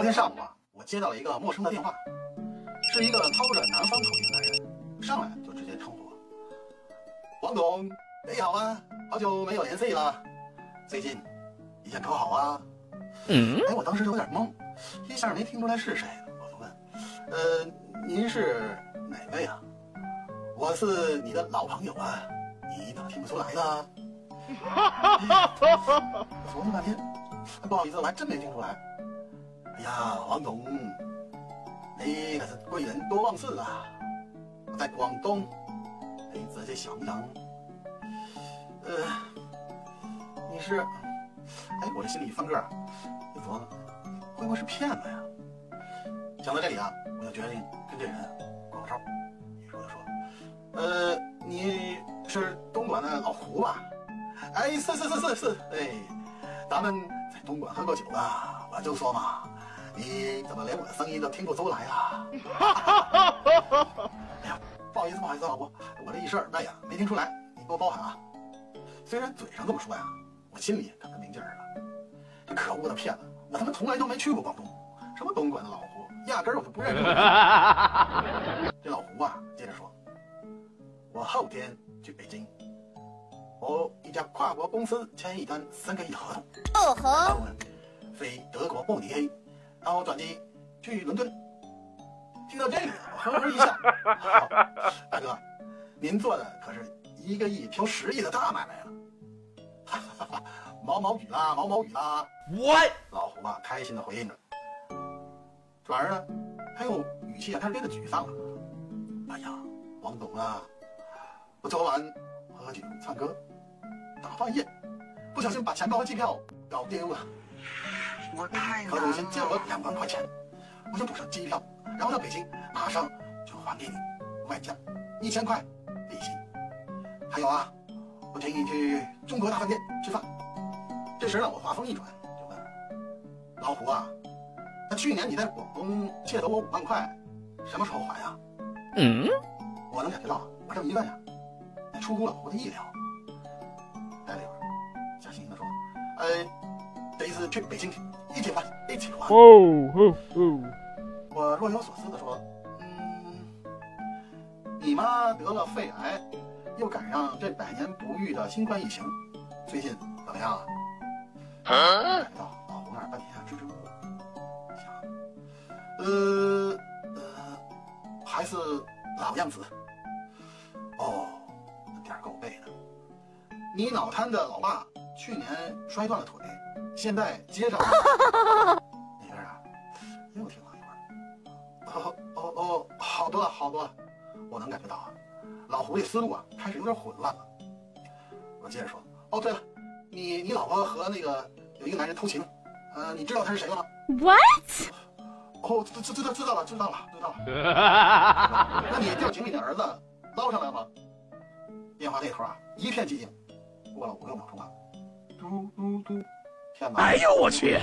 昨天上午啊，我接到了一个陌生的电话，是一个操着南方口音的男人，上来就直接称呼我：“王总，你好啊，好久没有联系了，最近一切可好啊？”嗯，哎，我当时就有点懵，一下没听出来是谁，我就问：“呃，您是哪位啊？我是你的老朋友啊，你怎么听不出来呢？” 我琢磨半天，不好意思，我还真没听出来。哎呀，王总，你可是贵人多忘事啊！我在广东，你仔细想想，呃，你是……哎，我这心里翻个，一琢磨，会不会是骗子呀？想到这里啊，我就决定跟这人过个招。于是我就说：“呃，你是东莞的老胡吧？”哎，是是是是是，哎，咱们在东莞喝过酒啊，我就说嘛。你怎么连我的声音都听不出来啊？哎呀，不好意思，不好意思，老婆，我这一声那呀没听出来，你给我包涵啊。虽然嘴上这么说呀，我心里可没劲儿了。这可恶的骗子，我他妈从来都没去过广东，什么东莞的老胡，压根儿我就不认识。这老胡啊，接着说，我后天去北京，和一家跨国公司签一单三个亿的合同，哦吼，飞德国慕尼黑。然后转机去伦敦，听到这里，我呵呵一笑。好，大哥，您做的可是一个亿挑十亿的大买卖呀！哈哈哈，毛毛雨啦，毛毛雨啦！我老胡啊，开心的回应着。转而呢，他又语气啊，开始变得沮丧了。哎呀，王总啊，我昨晚喝酒唱歌，大半夜，不小心把钱包和机票搞丢了。我太合同先借我两万块钱，我想补上机票，然后到北京马上就还给你，外加一千块利息。还有啊，我请你去中国大饭店吃饭。这时呢，我话锋一转，就问老胡啊，那去年你在广东借了我五万块，什么时候还啊？嗯，我能感觉到我这么一问呀，出乎了胡的意料。待了一会儿，假惺惺的说，呃，这一次去北京。一起还，一起还。哦哦哦！我若有所思地说：“嗯，你妈得了肺癌，又赶上这百年不遇的新冠疫情，最近怎么样啊？”感觉到老胡那儿半天支支吾吾，想，呃呃，还是老样子。哦，点儿够背的。你脑瘫的老爸去年摔断了腿。现在接着，那边啊，又停了一会儿，哦哦哦，好多了，好多了，我能感觉到啊，老狐狸思路啊，开始有点混乱了。我接着说，哦对了，你你老婆和那个有一个男人偷情，呃，你知道他是谁了吗？What？哦，知知知道知道了，知道了，知道了。那你掉井里的儿子捞上来了吗？电话那头啊，一片寂静，过了五六秒钟吧，嘟嘟嘟。哎呦我去！